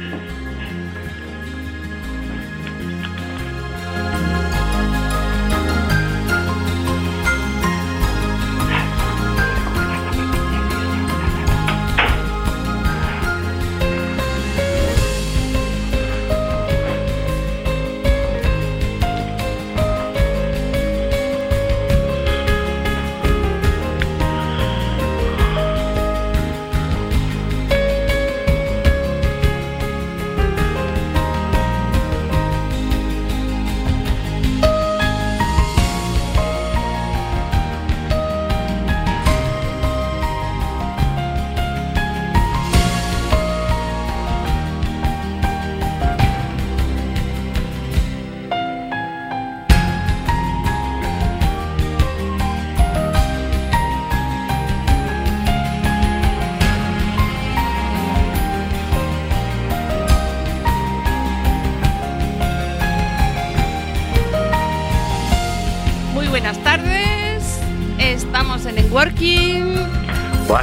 Bye.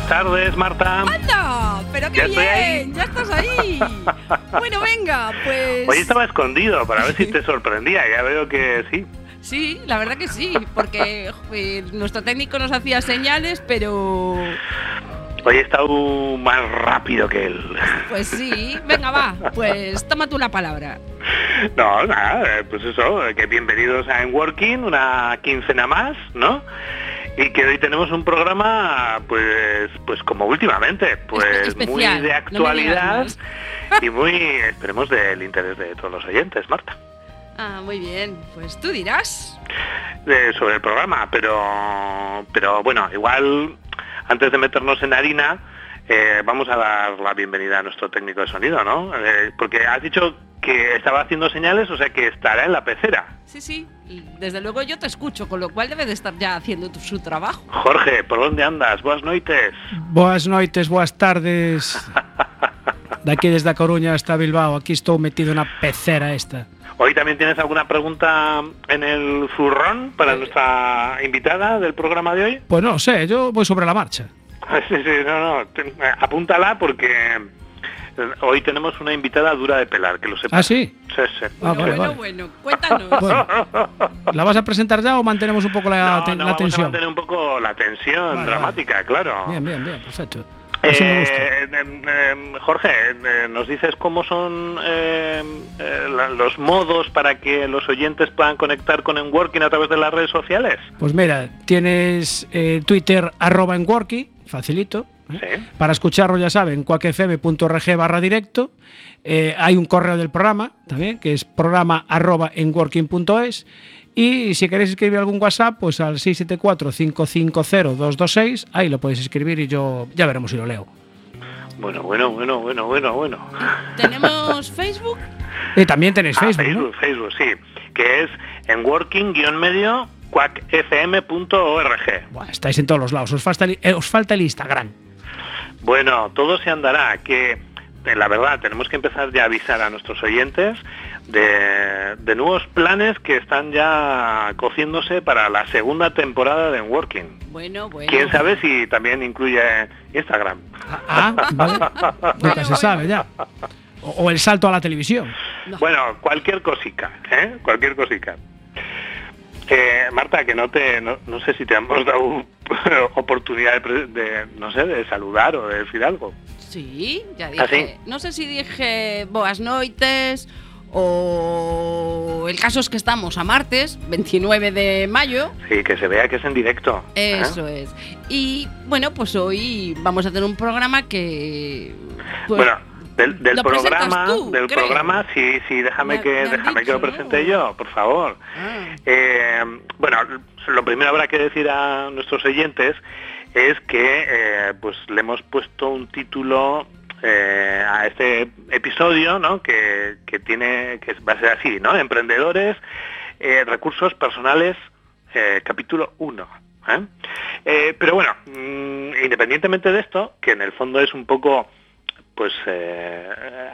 Buenas tardes, Marta. ¡Anda! ¡Pero qué bien! ¡Ya estás ahí! bueno, venga, pues... Hoy estaba escondido para ver si te sorprendía. Ya veo que sí. Sí, la verdad que sí, porque nuestro técnico nos hacía señales, pero... Hoy he estado más rápido que él. Pues sí, venga, va, pues toma tú la palabra. No, nada, pues eso, que bienvenidos a En Working, una quincena más, ¿no? Y que hoy tenemos un programa pues pues como últimamente pues muy de actualidad y muy esperemos del interés de todos los oyentes Marta. Ah muy bien pues tú dirás. Sobre el programa pero pero bueno igual antes de meternos en harina eh, vamos a dar la bienvenida a nuestro técnico de sonido, ¿no? Eh, porque has dicho que estaba haciendo señales, o sea que estará en la pecera. Sí, sí, desde luego yo te escucho, con lo cual debe de estar ya haciendo su trabajo. Jorge, ¿por dónde andas? Buenas noites. Buenas noites, buenas tardes. De aquí desde Coruña hasta Bilbao, aquí estoy metido en una pecera esta. Hoy también tienes alguna pregunta en el zurrón para eh. nuestra invitada del programa de hoy. Pues no sé, yo voy sobre la marcha. Sí, sí, no, no, apúntala porque eh, hoy tenemos una invitada dura de pelar, que lo sepas. ¿Ah, sí? Sí, sí. Ah, bueno, bueno, cuéntanos. ¿La vas a presentar ya o mantenemos un poco la, no, no, la tensión? Vamos a mantener un poco la tensión dramática, claro. Bien, bien, bien, perfecto. Eh, em, em, Jorge, eh, ¿nos dices cómo son eh, los modos para que los oyentes puedan conectar con Enworking a través de las redes sociales? Pues mira, tienes Twitter arroba Enworking, facilito. Para escucharlo ya saben, cuacfm.org barra directo. hay un correo del programa también, que es programa arroba enworking.es. Y si queréis escribir algún WhatsApp, pues al 674-550-226, ahí lo podéis escribir y yo ya veremos si lo leo. Bueno, bueno, bueno, bueno, bueno, bueno. ¿Tenemos Facebook? Y también tenéis ah, Facebook. Facebook, Facebook, sí, que es en working-medio cuacfm.org. estáis en todos los lados, os falta, eh, os falta el Instagram. Bueno, todo se andará, que eh, la verdad tenemos que empezar ya a avisar a nuestros oyentes de, nuevos planes que están ya cociéndose para la segunda temporada de Working. Bueno, bueno. ¿Quién sabe si también incluye Instagram? Ah, vale. Nunca se sabe ya. O, el salto a la televisión. Bueno, cualquier cosica, ¿eh? Cualquier cosica. Eh, Marta, que no te, no, sé si te hemos dado oportunidad de, no sé, de saludar o de decir algo. Sí, ya ¿Ah, dije. No sé si dije boas noites o el caso es que estamos a martes, 29 de mayo. Sí, que se vea que es en directo. ¿eh? Eso es. Y bueno, pues hoy vamos a tener un programa que... Pues, bueno, del, programa, del programa, sí, sí, déjame que déjame que lo presente yo, por favor. Ah. Eh, bueno, lo primero habrá que decir a nuestros oyentes es que eh, pues le hemos puesto un título eh, a este episodio, ¿no? Que, tiene, que va a ser así, ¿no? Emprendedores, eh, recursos personales, eh, capítulo 1. pero bueno, mm, independientemente de esto, que en el fondo es un poco pues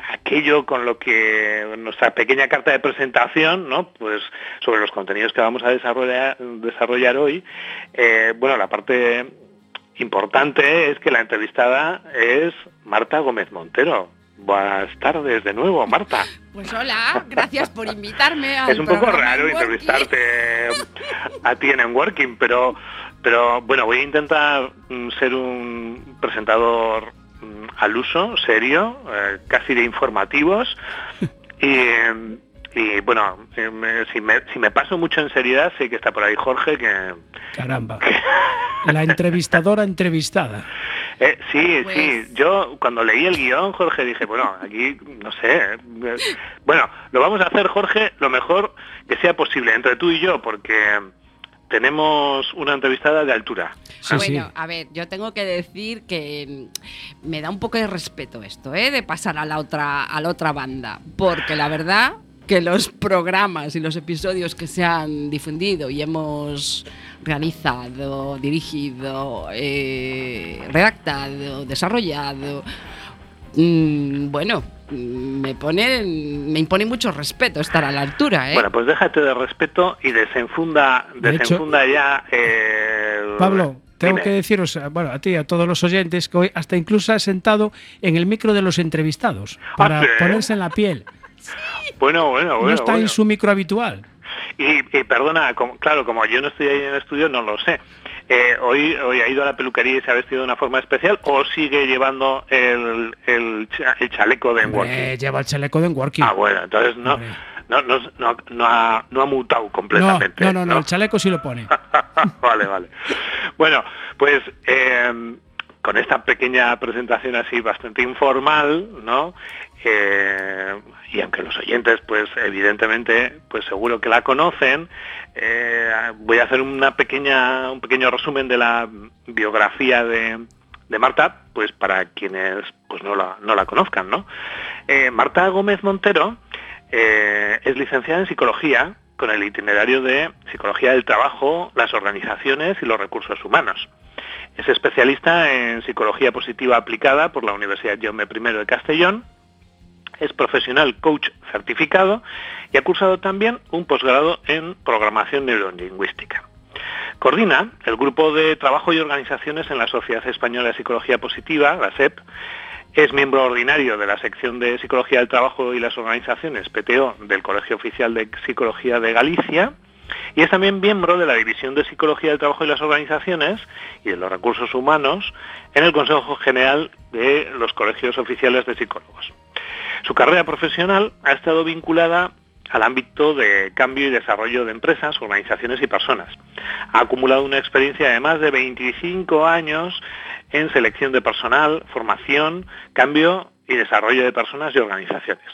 aquello con lo que nuestra pequeña carta de presentación, ¿no? Pues sobre los contenidos que vamos a desarrollar hoy, bueno, la parte importante es que la entrevistada es Marta Gómez Montero. Buenas tardes de nuevo, Marta. Pues hola, gracias por invitarme. es un poco raro entrevistarte a ti en Working, pero, pero bueno, voy a intentar mm, ser un presentador mm, al uso, serio, eh, casi de informativos. Y, y bueno, si me, si me, paso mucho en seriedad, sé que está por ahí Jorge que... Caramba. La entrevistadora entrevistada. Eh, sí, pues sí. Yo cuando leí el guion, Jorge, dije, bueno, aquí, no sé. Eh, bueno, lo vamos a hacer, Jorge, lo mejor que sea posible entre tú y yo, porque tenemos una entrevistada de altura. Ah, bueno, a ver, yo tengo que decir que me da un poco de respeto esto, ¿eh? de pasar a la otra, a la otra banda, porque la verdad que los programas y los episodios que se han difundido y hemos realizado, dirigido, eh, redactado, desarrollado, mm, bueno, me pone, me impone mucho respeto estar a la altura. ¿eh? Bueno, pues déjate de respeto y desenfunda, desenfunda ya. Eh, Pablo, tengo que deciros, bueno, a ti y a todos los oyentes que hoy hasta incluso ha sentado en el micro de los entrevistados para ah, ponerse en la piel. Bueno, bueno, bueno. No está en su micro habitual. Y, perdona, claro, como yo no estoy ahí en el estudio, no lo sé. Eh, hoy, hoy ha ido a la peluquería y se ha vestido de una forma especial o sigue llevando el, el, chaleco de Enworking? lleva el chaleco de Enworking. Ah, bueno, entonces no, no, no, no, no, ha, no ha mutado completamente. No, no, no, el chaleco sí lo pone. vale, vale. Bueno, pues eh, con esta pequeña presentación así bastante informal, ¿no? Eh, y aunque los oyentes, pues evidentemente, pues seguro que la conocen, eh, voy a hacer una pequeña, un pequeño resumen de la biografía de, Marta, pues para quienes pues no la, no la conozcan, ¿no? Eh, Marta Gómez Montero es licenciada en psicología con el itinerario de psicología del trabajo, las organizaciones y los recursos humanos. Es especialista en psicología positiva aplicada por la Universidad Jaume I de Castellón es profesional coach certificado y ha cursado también un posgrado en programación neurolingüística. Coordina el grupo de trabajo y organizaciones en la Sociedad Española de Psicología Positiva, la SEP, es miembro ordinario de la sección de Psicología del Trabajo y las Organizaciones, PTO, del Colegio Oficial de Psicología de Galicia, y es también miembro de la División de Psicología del Trabajo y las Organizaciones y de los Recursos Humanos en el Consejo General de los Colegios Oficiales de Psicólogos. Su carrera profesional ha estado vinculada al ámbito de cambio y desarrollo de empresas, organizaciones y personas. Ha acumulado una experiencia de más de 25 años en selección de personal, formación, cambio y desarrollo de personas y organizaciones.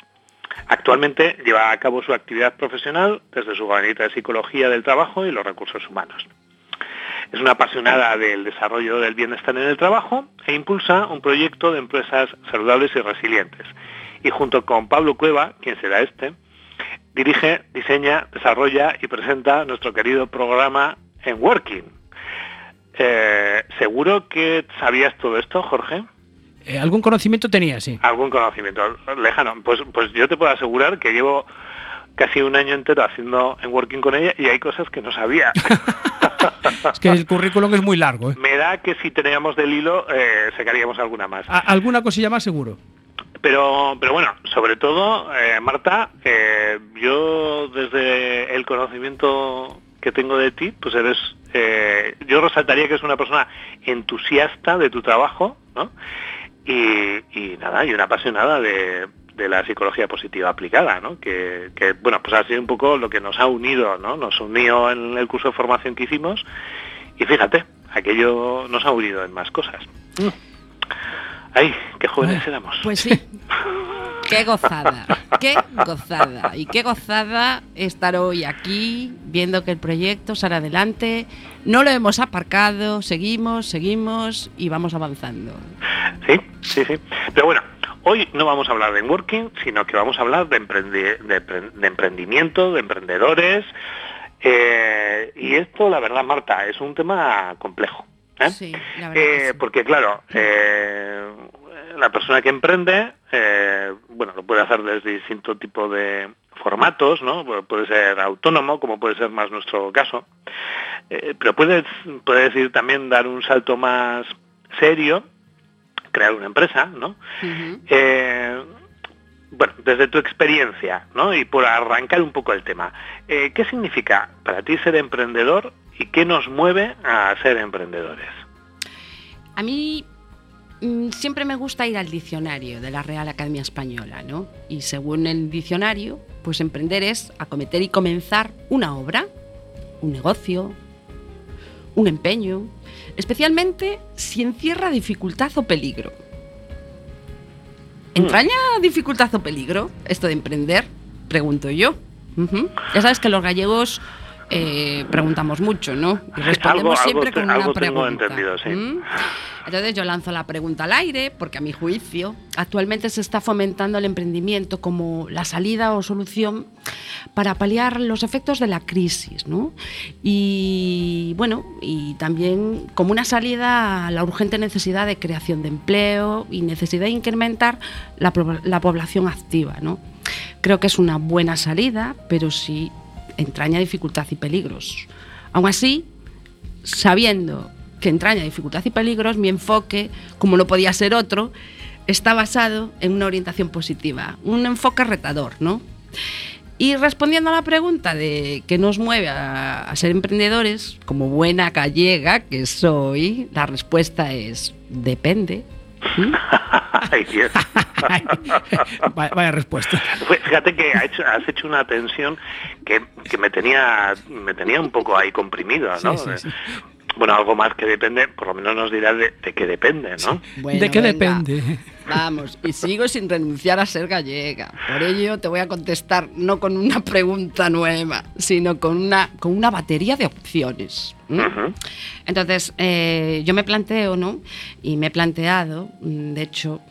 Actualmente lleva a cabo su actividad profesional desde su gabinete de psicología del trabajo y los recursos humanos. Es una apasionada del desarrollo del bienestar en el trabajo e impulsa un proyecto de empresas saludables y resilientes y junto con Pablo Cueva, quien será este, dirige, diseña, desarrolla y presenta nuestro querido programa en Working. Eh, ¿Seguro que sabías todo esto, Jorge? Eh, algún conocimiento tenía, sí. Algún conocimiento lejano. Pues, pues yo te puedo asegurar que llevo casi un año entero haciendo en Working con ella y hay cosas que no sabía. es que el currículum es muy largo. ¿eh? Me da que si teníamos del hilo, eh, sacaríamos alguna más. ¿Alguna cosilla más seguro? Pero, pero bueno, sobre todo, eh, Marta, yo desde el conocimiento que tengo de ti, pues eres, eh, yo resaltaría que es una persona entusiasta de tu trabajo, ¿no? Y, nada, y una apasionada de, la psicología positiva aplicada, ¿no? Que, bueno, pues ha sido un poco lo que nos ha unido, ¿no? Nos unió en el curso de formación que hicimos y fíjate, aquello nos ha unido en más cosas. Mm. ¡Ay, qué jóvenes éramos! Pues sí. Qué gozada, qué gozada. Y qué gozada estar hoy aquí viendo que el proyecto sale adelante. No lo hemos aparcado, seguimos, seguimos y vamos avanzando. Sí, sí, sí. Pero bueno, hoy no vamos a hablar de working, sino que vamos a hablar de, de, emprendimiento, de emprendedores. Eh, y esto, la verdad, Marta, es un tema complejo. ¿Eh? Sí, eh, Porque claro, eh, la persona que emprende, bueno, lo puede hacer desde distinto tipo de formatos, ¿no? Puede ser autónomo, como puede ser más nuestro caso, pero puede, puede decir también dar un salto más serio, crear una empresa, ¿no? bueno, desde tu experiencia, ¿no? Y por arrancar un poco el tema, ¿qué significa para ti ser emprendedor y qué nos mueve a ser emprendedores? A mí mm, siempre me gusta ir al diccionario de la Real Academia Española, ¿no? Y según el diccionario, pues emprender es acometer y comenzar una obra, un negocio, un empeño, especialmente si encierra dificultad o peligro. ¿Entraña dificultad o peligro esto de emprender? Pregunto yo. Ya sabes que los gallegos eh, preguntamos mucho, ¿no? Y respondemos siempre con una pregunta. Entendido, sí. ¿Mm? Entonces yo lanzo la pregunta al aire, porque a mi juicio actualmente se está fomentando el emprendimiento como la salida o solución para paliar los efectos de la crisis, ¿no? Y bueno, y también como una salida a la urgente necesidad de creación de empleo y necesidad de incrementar la, la población activa, ¿no? Creo que es una buena salida, pero sí entraña dificultad y peligros. Aún así, sabiendo que entraña dificultad y peligros, mi enfoque, como no podía ser otro, está basado en una orientación positiva, un enfoque retador, ¿no? Y respondiendo a la pregunta de qué nos mueve a, ser emprendedores, como buena gallega que soy, la respuesta es depende. vaya, respuesta. Fíjate que has hecho, una tensión que, me tenía me tenía un poco ahí comprimido, ¿no? Bueno, algo más que depende, por lo menos nos dirá de, qué depende, ¿no? ¿De qué depende? Vamos, y sigo sin renunciar a ser gallega. Por ello te voy a contestar no con una pregunta nueva, sino con una, con una batería de opciones. Entonces, eh, yo me planteo, ¿no? Y me he planteado, mm, de hecho,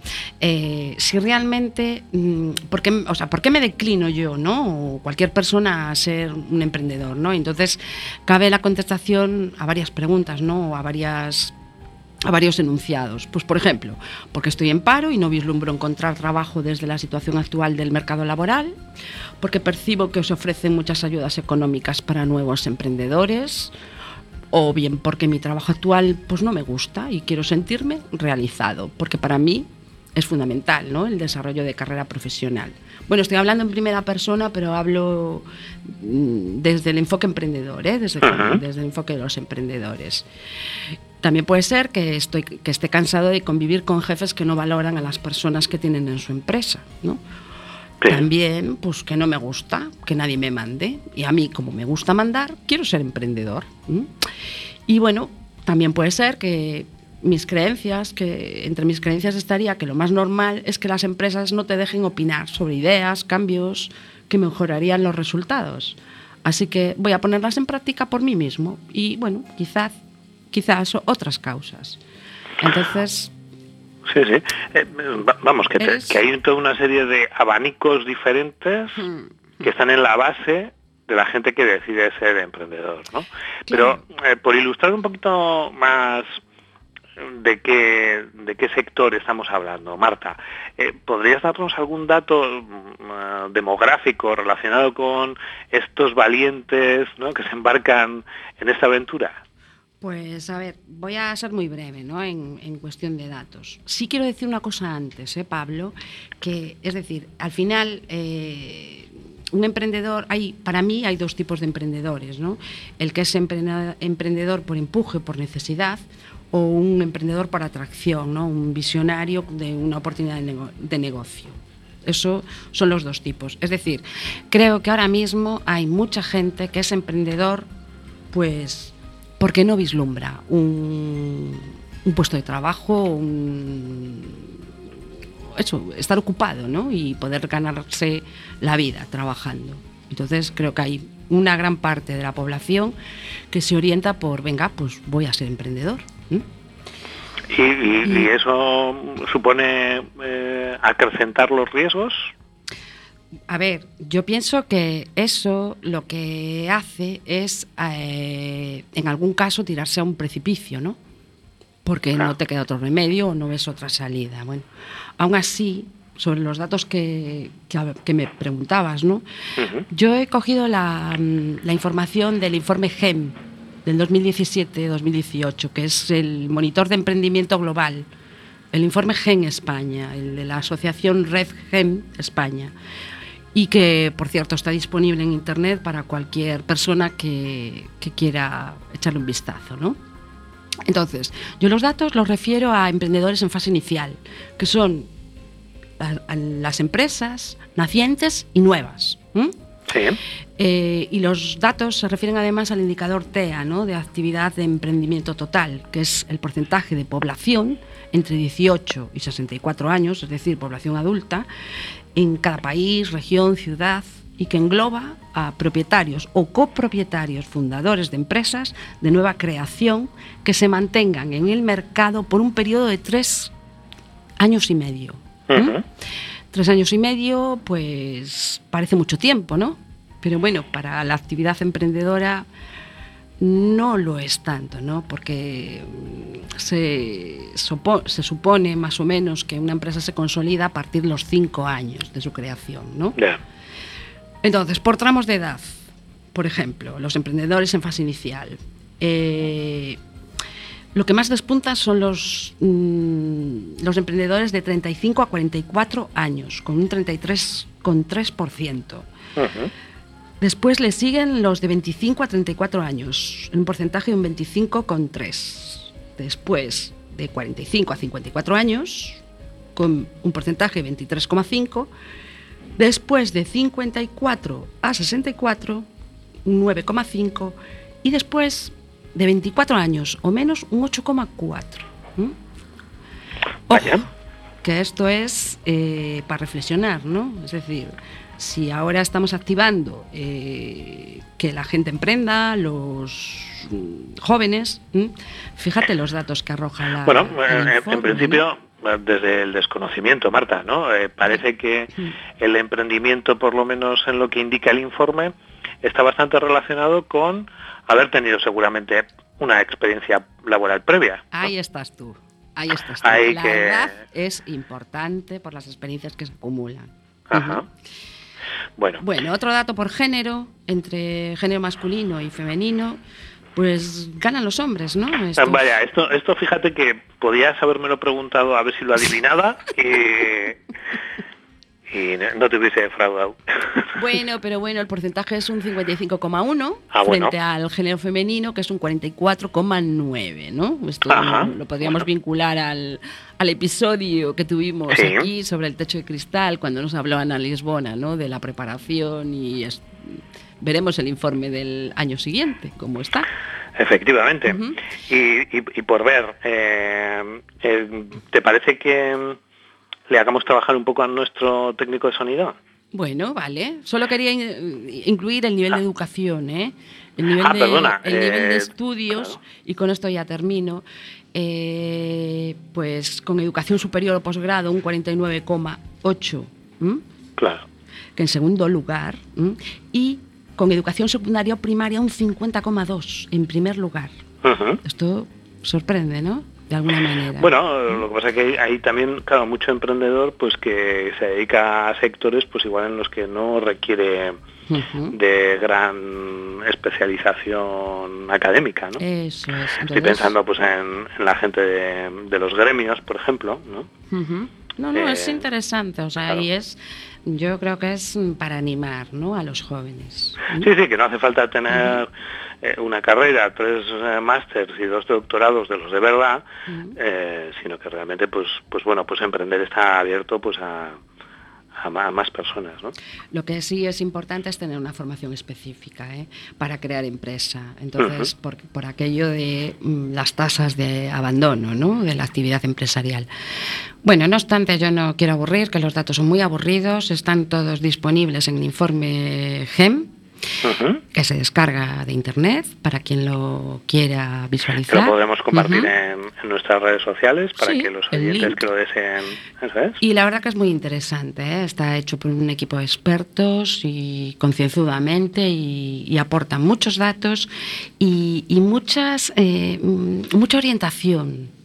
eh, si realmente, mm, ¿por qué, o sea, ¿por qué me declino yo, ¿no? O cualquier persona a ser un emprendedor, ¿no? Entonces, cabe la contestación a varias preguntas, ¿no? A varias a varios enunciados. Pues, por ejemplo, porque estoy en paro y no vislumbro encontrar trabajo desde la situación actual del mercado laboral, porque percibo que os ofrecen muchas ayudas económicas para nuevos emprendedores, o bien porque mi trabajo actual pues no me gusta y quiero sentirme realizado, porque para mí es fundamental ¿no? el desarrollo de carrera profesional. Bueno, estoy hablando en primera persona, pero hablo mm, desde el enfoque emprendedor, ¿eh? desde, desde el enfoque de los emprendedores. También puede ser que, estoy, que esté cansado de convivir con jefes que no valoran a las personas que tienen en su empresa, ¿no? También, pues que no me gusta que nadie me mande. Y a mí, como me gusta mandar, quiero ser emprendedor. Y bueno, también puede ser que mis creencias, que entre mis creencias estaría que lo más normal es que las empresas no te dejen opinar sobre ideas, cambios que mejorarían los resultados. Así que voy a ponerlas en práctica por mí mismo. Y bueno, quizás quizás otras causas. Entonces... Sí, sí. Eh, vamos, que, que, hay toda una serie de abanicos diferentes hmm. que están en la base de la gente que decide ser emprendedor, ¿no? Pero eh, por ilustrar un poquito más de qué, de qué sector estamos hablando, Marta, eh, ¿podrías darnos algún dato mm, demográfico relacionado con estos valientes ¿no? que se embarcan en esta aventura? Pues a ver, voy a ser muy breve ¿no? en, cuestión de datos. Sí quiero decir una cosa antes, ¿eh, Pablo, que es decir, al final eh, un emprendedor, hay, para mí hay dos tipos de emprendedores, ¿no? El que es emprendedor por empuje, por necesidad, o un emprendedor por atracción, ¿no? un visionario de una oportunidad de negocio. Eso son los dos tipos. Es decir, creo que ahora mismo hay mucha gente que es emprendedor, pues porque no vislumbra un, puesto de trabajo, eso, estar ocupado ¿no? y poder ganarse la vida trabajando. Entonces creo que hay una gran parte de la población que se orienta por, venga, pues voy a ser emprendedor. ¿Y, eso supone eh, acrecentar los riesgos? A ver, yo pienso que eso lo que hace es, eh, en algún caso, tirarse a un precipicio, ¿no? Porque no te queda otro remedio o no ves otra salida. Bueno, aún así, sobre los datos que, que, me preguntabas, ¿no? Yo he cogido la, mm, la, información del informe GEM del 2017-2018, que es el monitor de emprendimiento global el informe GEN España, el de la asociación Red GEN España, y que, por cierto, está disponible en Internet para cualquier persona que, quiera echarle un vistazo. ¿no? Entonces, yo los datos los refiero a emprendedores en fase inicial, que son las empresas nacientes y nuevas. Sí. Eh, y los datos se refieren además al indicador TEA, ¿no? de actividad de emprendimiento total, que es el porcentaje de población entre 18 y 64 años, es decir, población adulta, en cada país, región, ciudad, y que engloba a propietarios o copropietarios fundadores de empresas de nueva creación que se mantengan en el mercado por un periodo de tres años y medio. Tres años y medio, pues parece mucho tiempo, ¿no? Pero bueno, para la actividad emprendedora no lo es tanto, ¿no? Porque mm, se, se, supone más o menos que una empresa se consolida a partir de los cinco años de su creación, ¿no? Entonces, por tramos de edad, por ejemplo, los emprendedores en fase inicial. Eh, lo que más despunta son los, mm, los emprendedores de 35 a 44 años, con un 33,3%. Después le siguen los de 25 a 34 años, en un porcentaje de un 25,3. Después de 45 a 54 años, con un porcentaje de 23,5. Después de 54 a 64, un 9,5. Y después de 24 años o menos, un 8,4. Ojo, que esto es eh, para reflexionar, ¿no? Es decir, si ahora estamos activando eh, que la gente emprenda, los jóvenes, fíjate los datos que arroja la. Bueno, en principio. Desde el desconocimiento, Marta, ¿no? Eh, parece que el emprendimiento, por lo menos en lo que indica el informe, está bastante relacionado con haber tenido seguramente una experiencia laboral previa. Ahí estás tú. Ahí estás tú. la edad es importante por las experiencias que se acumulan. Ajá. Bueno. Bueno, otro dato por género, entre género masculino y femenino, pues ganan los hombres, ¿no? Vaya, esto, esto fíjate que podías haberme preguntado a ver si lo adivinaba. y y no te hubiese defraudado. Bueno, pero bueno, el porcentaje es un 55,1 ah, frente al género femenino, que es un 44,9, ¿no? Esto lo podríamos vincular al, al, episodio que tuvimos aquí sobre el techo de cristal, cuando nos habló Ana Lisbona, ¿no? De la preparación y veremos el informe del año siguiente, cómo está. Efectivamente. y, y, por ver, eh, eh, ¿te parece que le hagamos trabajar un poco a nuestro técnico de sonido. Bueno, vale. Solo quería incluir el nivel de ah. educación, ¿eh? El nivel, ah, de, perdona, el nivel de eh, estudios, y con esto ya termino. Eh, pues con educación superior o posgrado, un 49,8. Claro. Que en segundo lugar. Y con educación secundaria o primaria, un 50,2 en primer lugar. Esto sorprende, ¿no? De alguna manera. Bueno, lo que pasa es que hay, también, claro, mucho emprendedor pues que se dedica a sectores pues igual en los que no requiere de gran especialización académica, ¿no? Eso es. Estoy pensando pues en, la gente de, los gremios, por ejemplo, ¿no? No, no, es eh, interesante, o sea, y es, yo creo que es para animar, ¿no? A los jóvenes. Sí, sí, que no hace falta tener eh, una carrera, tres eh, másters y dos doctorados de los de verdad, eh, sino que realmente, pues, pues bueno, pues emprender está abierto pues a, a más personas. ¿no? Lo que sí es importante es tener una formación específica para crear empresa. Entonces, por, por, aquello de mm, las tasas de abandono ¿no? de la actividad empresarial. Bueno, no obstante, yo no quiero aburrir, que los datos son muy aburridos, están todos disponibles en el informe GEM, que se descarga de internet para quien lo quiera visualizar. Lo podemos compartir en, nuestras redes sociales para que los oyentes que lo deseen. Y la verdad que es muy interesante. ¿eh? Está hecho por un equipo de expertos y concienzudamente y, aporta muchos datos y, muchas, eh, mucha orientación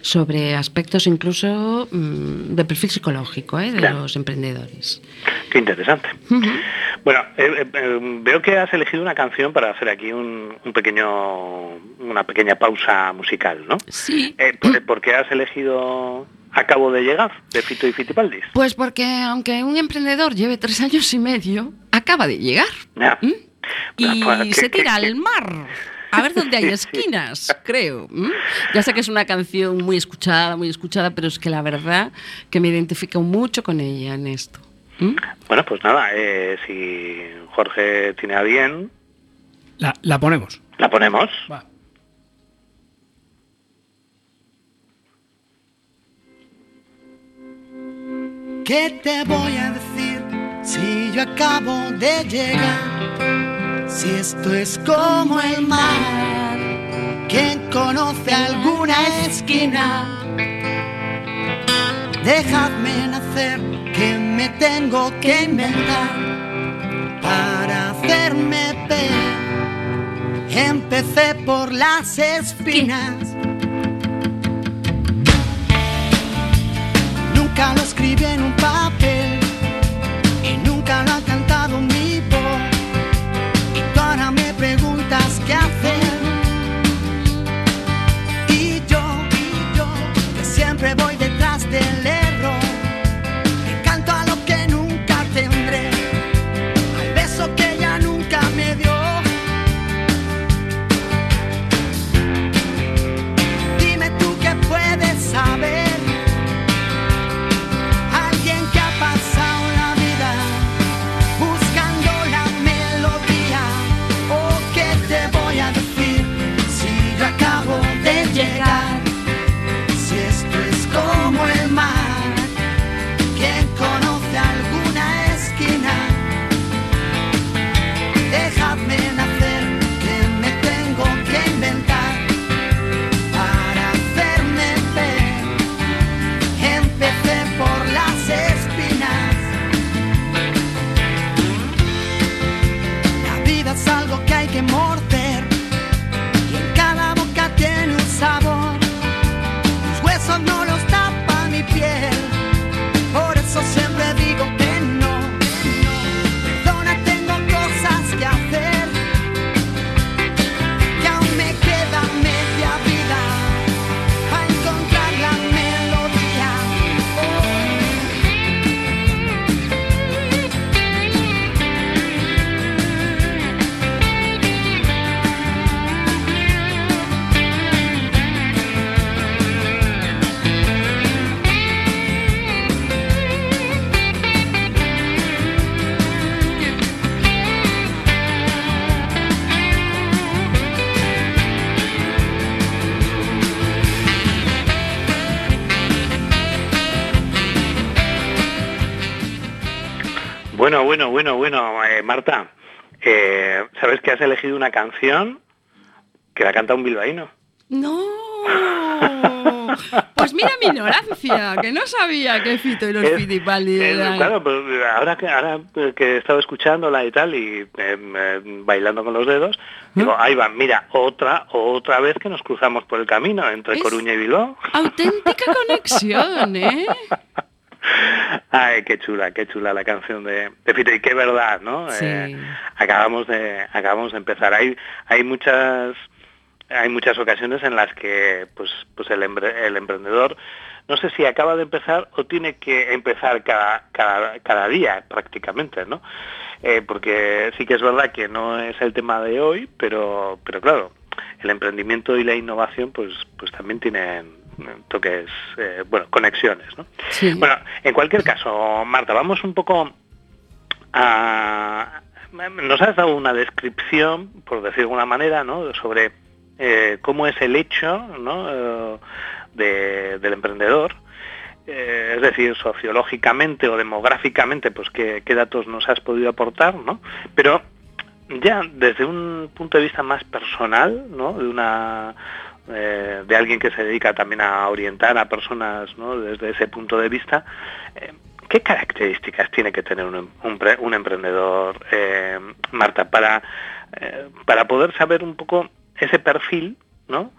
sobre aspectos incluso mm, de perfil psicológico ¿eh? de los emprendedores. Qué interesante. Bueno, eh, eh, veo que has elegido una canción para hacer aquí un, pequeño, una pequeña pausa musical, ¿no? Sí. por, qué has elegido Acabo de llegar de Fito y Fitipaldis? Pues porque aunque un emprendedor lleve tres años y medio, acaba de llegar. ¿Mm? Y pues, se tira al mar. A ver dónde hay esquinas, creo. Ya sé que es una canción muy escuchada, muy escuchada, pero es que la verdad que me identifico mucho con ella en esto. Bueno, pues nada, eh, si Jorge tiene a bien... La, ponemos. La ponemos. ¿Qué te voy a decir si yo acabo de llegar? Si esto es como el mar, ¿quién conoce alguna esquina? Dejadme nacer, que me tengo que inventar para hacerme ver. Empecé por las espinas nunca lo escribí en un papel Bueno, bueno, eh, Marta, eh, ¿sabes que has elegido una canción que la canta un bilbaíno? No. Pues mira mi ignorancia, que no sabía que Fito y los Fitipaldi eran... Claro, pues ahora que, ahora que he estado escuchándola y tal, y eh, bailando con los dedos, digo, ahí va, mira, otra, otra vez que nos cruzamos por el camino entre Coruña y Bilbao. Auténtica conexión, ¿eh? Ay, qué chula, qué chula la canción de, de Fito y qué verdad, ¿no? Eh, acabamos de acabamos de empezar. Hay hay muchas hay muchas ocasiones en las que pues pues el, el emprendedor no sé si acaba de empezar o tiene que empezar cada, cada, día prácticamente, ¿no? Eh, porque sí que es verdad que no es el tema de hoy, pero, pero claro, el emprendimiento y la innovación pues, pues también tienen, toques, eh, bueno, conexiones. ¿no? Bueno, en cualquier caso, Marta, vamos un poco a... Nos has dado una descripción, por decir de alguna manera, ¿no? sobre eh, cómo es el hecho ¿no? Eh, del emprendedor, es decir, sociológicamente o demográficamente, pues qué, qué, datos nos has podido aportar, ¿no? Pero ya desde un punto de vista más personal, ¿no? De una eh, de alguien que se dedica también a orientar a personas desde ese punto de vista, eh, ¿qué características tiene que tener un, un, emprendedor, eh, Marta, para, para poder saber un poco ese perfil ¿no?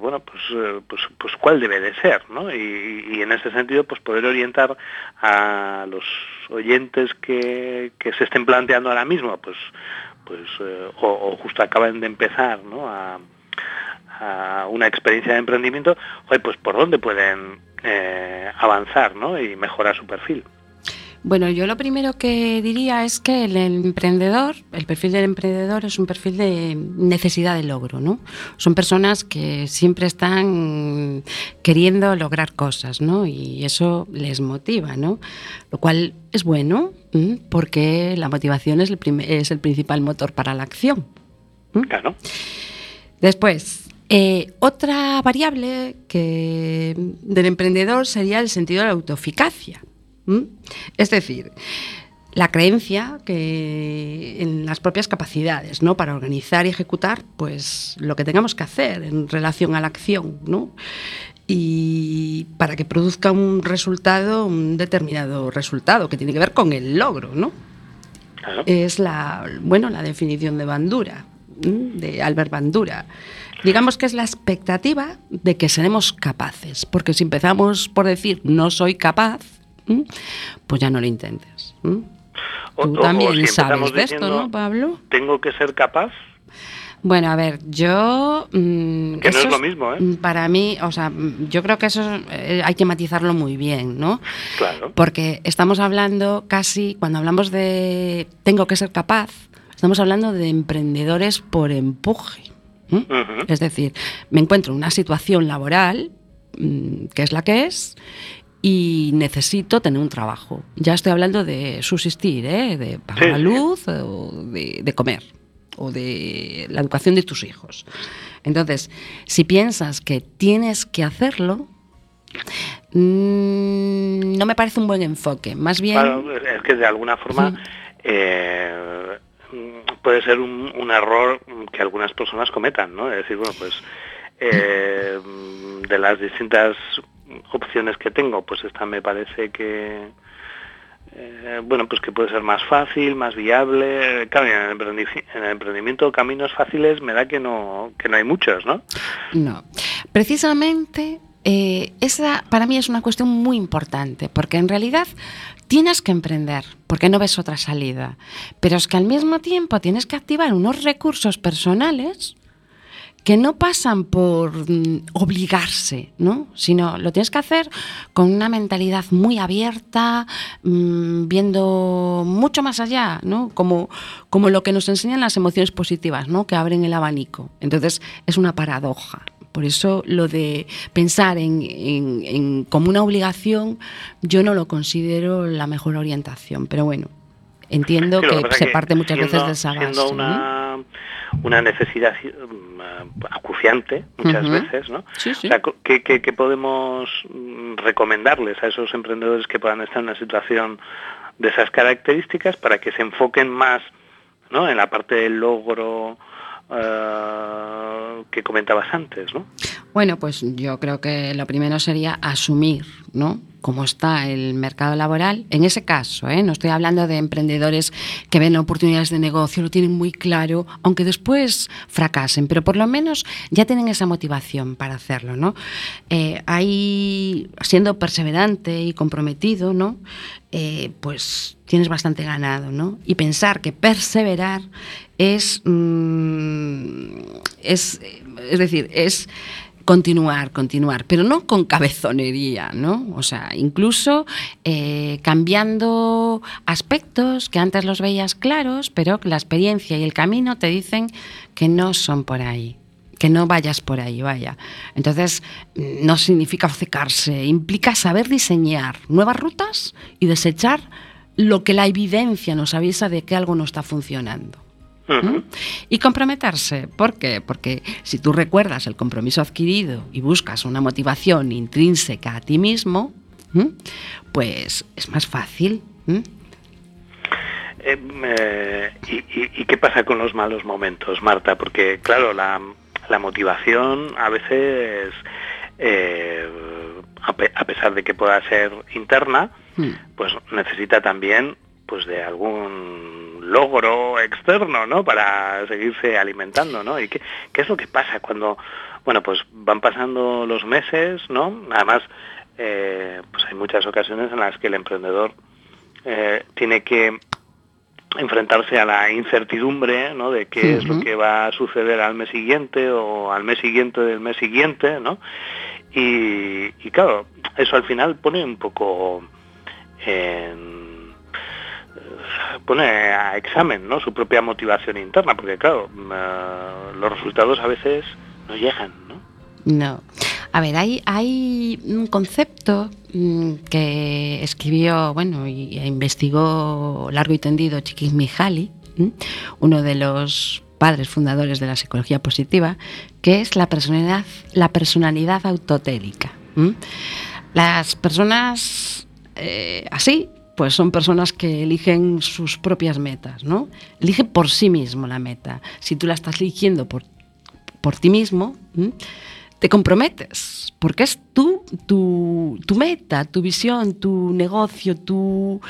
Bueno, pues, pues, pues cuál debe de ser, ¿no? Y, en ese sentido, pues poder orientar a los oyentes que, se estén planteando ahora mismo, pues, pues o, justo acaban de empezar, ¿no? Una experiencia de emprendimiento, pues por dónde pueden avanzar, ¿no? Y mejorar su perfil. Bueno, yo lo primero que diría es que el emprendedor, el perfil del emprendedor es un perfil de necesidad de logro, ¿no? Son personas que siempre están queriendo lograr cosas, ¿no? Y eso les motiva, ¿no? Lo cual es bueno, porque la motivación es el, es el principal motor para la acción. Claro. Después, eh, otra variable que, del emprendedor sería el sentido de la autoeficacia. Es decir, la creencia que en las propias capacidades, ¿no? Para organizar y ejecutar, pues lo que tengamos que hacer en relación a la acción, ¿no? Y para que produzca un resultado, un determinado resultado que tiene que ver con el logro, ¿no? Es la, bueno, la definición de Bandura, de Albert Bandura. Digamos que es la expectativa de que seremos capaces, porque si empezamos por decir no soy capaz, pues ya no lo intentes. Tú también sabes de esto, ¿no, Pablo? ¿Tengo que ser capaz? Bueno, a ver, yo... Mm, que no es lo mismo, ¿eh? Mm, para mí, o sea, mm, yo creo que eso eh, hay que matizarlo muy bien, ¿no? Claro. Porque estamos hablando casi, cuando hablamos de tengo que ser capaz, estamos hablando de emprendedores por empuje. Es decir, me encuentro en una situación laboral, que es la que es, y necesito tener un trabajo. Ya estoy hablando de subsistir, ¿eh? de pagar la luz o de, comer o de la educación de tus hijos. Entonces, si piensas que tienes que hacerlo, mm, no me parece un buen enfoque. Más bien... es que de alguna forma eh, puede ser un, un, error que algunas personas cometan, ¿no? Es decir, bueno, pues eh, de las distintas opciones que tengo, pues esta me parece que eh, bueno, pues que puede ser más fácil, más viable. Claro, en el, emprendimiento caminos fáciles me da que no, que no hay muchos, ¿no? No. Precisamente eh, esa para mí es una cuestión muy importante, porque en realidad tienes que emprender, porque no ves otra salida, pero es que al mismo tiempo tienes que activar unos recursos personales que no pasan por mm, obligarse, ¿no? sino lo tienes que hacer con una mentalidad muy abierta, mm, viendo mucho más allá, ¿no? como, como lo que nos enseñan las emociones positivas, ¿no? que abren el abanico. Entonces es una paradoja. Por eso lo de pensar en, como una obligación, yo no lo considero la mejor orientación. Pero bueno, entiendo que, se parte muchas veces de esa base una necesidad mm, acuciante muchas veces, ¿no? O sea, ¿qué, podemos mm, recomendarles a esos emprendedores que puedan estar en una situación de esas características para que se enfoquen más ¿no? en la parte del logro eh, que comentabas antes, ¿no? Bueno, pues yo creo que lo primero sería asumir, ¿no? Cómo está el mercado laboral. En ese caso, ¿eh? no estoy hablando de emprendedores que ven oportunidades de negocio, lo tienen muy claro, aunque después fracasen, pero por lo menos ya tienen esa motivación para hacerlo. ¿no? Eh, ahí, siendo perseverante y comprometido, ¿no? Eh, pues tienes bastante ganado. ¿no? Y pensar que perseverar es, mm, es, es decir, es continuar, continuar, pero no con cabezonería, ¿no? O sea, incluso eh, cambiando aspectos que antes los veías claros, pero la experiencia y el camino te dicen que no son por ahí que no vayas por ahí, vaya. Entonces, no significa obcecarse, implica saber diseñar nuevas rutas y desechar lo que la evidencia nos avisa de que algo no está funcionando. Y comprometerse. ¿Por qué? Porque si tú recuerdas el compromiso adquirido y buscas una motivación intrínseca a ti mismo, pues es más fácil. Eh, y, qué pasa con los malos momentos, Marta? Porque, claro, la, motivación a veces, eh, a, pesar de que pueda ser interna, mm. pues necesita también pues de algún un logro externo, ¿no? Para seguirse alimentando, ¿no? ¿Y qué, qué es lo que pasa cuando, bueno, pues van pasando los meses, ¿no? Además, eh, pues hay muchas ocasiones en las que el emprendedor eh, tiene que enfrentarse a la incertidumbre ¿no? de qué es lo que va a suceder al mes siguiente o al mes siguiente del mes siguiente, ¿no? Y, claro, eso al final pone un poco en, pone a examen ¿no? su propia motivación interna, porque claro, eh, los resultados a veces no llegan, ¿no? No. A ver, hay, hay un concepto mm, que escribió, bueno, y investigó largo y tendido Csikszentmihalyi, uno de los padres fundadores de la psicología positiva, que es la personalidad, la personalidad autotélica. Las personas eh, así, pues son personas que eligen sus propias metas, ¿no? Eligen por sí mismo la meta. Si tú la estás eligiendo por, por ti mismo, te comprometes, porque es tú, tu, tu meta, tu visión, tu negocio, tu,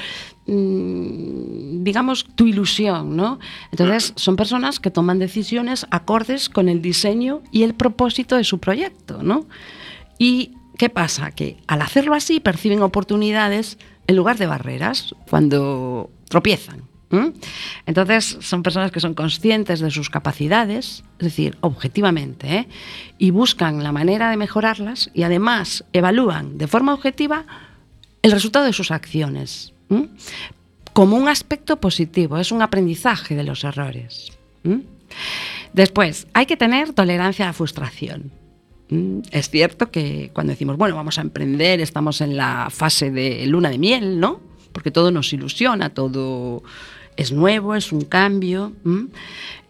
mm, digamos, tu ilusión, ¿no? Entonces, son personas que toman decisiones acordes con el diseño y el propósito de su proyecto, ¿no? Y ¿qué pasa? Que al hacerlo así perciben oportunidades en lugar de barreras cuando tropiezan. Entonces, son personas que son conscientes de sus capacidades, es decir, objetivamente, ¿eh? y buscan la manera de mejorarlas y además evalúan de forma objetiva el resultado de sus acciones como un aspecto positivo, es un aprendizaje de los errores. Después, hay que tener tolerancia a la frustración. Es cierto que cuando decimos, bueno, vamos a emprender, estamos en la fase de luna de miel, ¿no? Porque todo nos ilusiona, todo es nuevo, es un cambio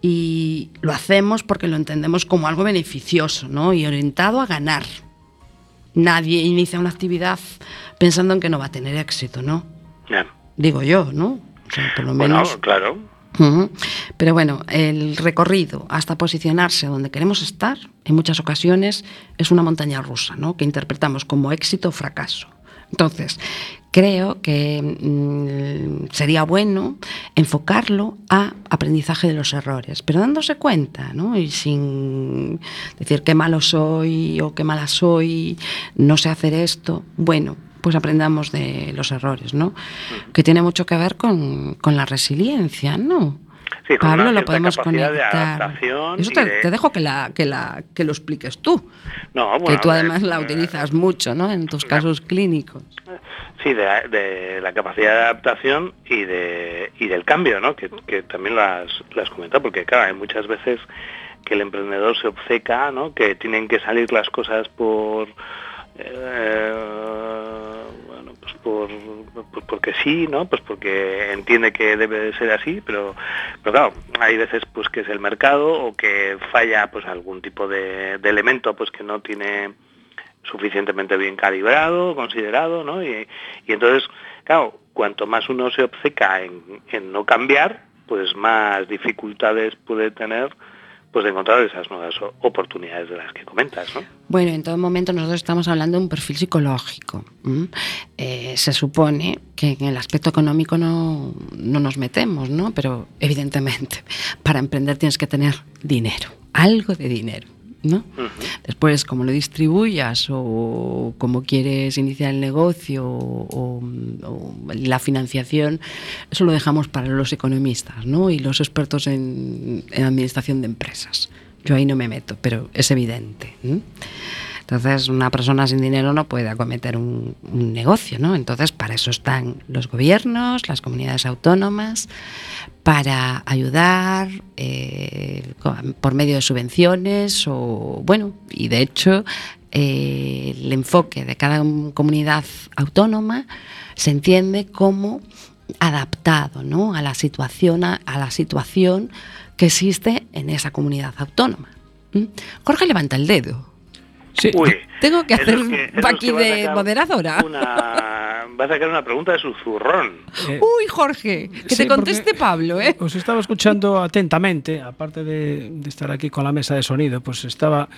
y lo hacemos porque lo entendemos como algo beneficioso ¿no? y orientado a ganar. Nadie inicia una actividad pensando en que no va a tener éxito, ¿no? Digo yo, ¿no? por lo menos. claro. Pero bueno, el recorrido hasta posicionarse donde queremos estar, en muchas ocasiones, es una montaña rusa, ¿no? Que interpretamos como éxito o fracaso. Entonces, creo que mm, sería bueno enfocarlo a aprendizaje de los errores, pero dándose cuenta, ¿no? Y sin decir qué malo soy o qué mala soy, no sé hacer esto. Bueno, pues aprendamos de los errores, ¿no? Que tiene mucho que ver con, con la resiliencia, ¿no? Sí, Pablo, lo podemos conectar. Eso te, dejo que, la, que, la, que lo expliques tú. No, bueno, que tú además la utilizas mucho, ¿no? En tus casos clínicos. Sí, de, la capacidad de adaptación y, de, y del cambio, ¿no? Que, también las, las comentado, porque claro, hay muchas veces que el emprendedor se obceca, ¿no? Que tienen que salir las cosas por... Eh, bueno, pues por, porque sí, ¿no? Pues porque entiende que debe de ser así, pero, pero claro, hay veces pues que es el mercado o que falla pues algún tipo de, elemento pues que no tiene suficientemente bien calibrado, considerado, ¿no? Y, entonces, claro, cuanto más uno se obceca en, no cambiar, pues más dificultades puede tener pues de encontrar esas nuevas oportunidades de las que comentas, ¿no? Bueno, en todo momento nosotros estamos hablando de un perfil psicológico. Eh, se supone que en el aspecto económico no, no nos metemos, ¿no? Pero evidentemente para emprender tienes que tener dinero, algo de dinero. ¿No? Después, como lo distribuyas o cómo quieres iniciar el negocio o, la financiación, eso lo dejamos para los economistas ¿no? y los expertos en, administración de empresas. Yo ahí no me meto, pero es evidente. Entonces, una persona sin dinero no puede acometer un, negocio, ¿no? Entonces, para eso están los gobiernos, las comunidades autónomas, para ayudar eh, por medio de subvenciones o, bueno, y de hecho, eh, el enfoque de cada comunidad autónoma se entiende como adaptado ¿no? a la situación a, la situación que existe en esa comunidad autónoma. ¿Mm? Jorge levanta el dedo. Tengo que hacer aquí de moderadora. va a sacar una pregunta de su zurrón. Eh, Uy, Jorge, que te conteste Pablo, ¿eh? Os estaba escuchando atentamente, aparte de, estar aquí con la mesa de sonido, pues estaba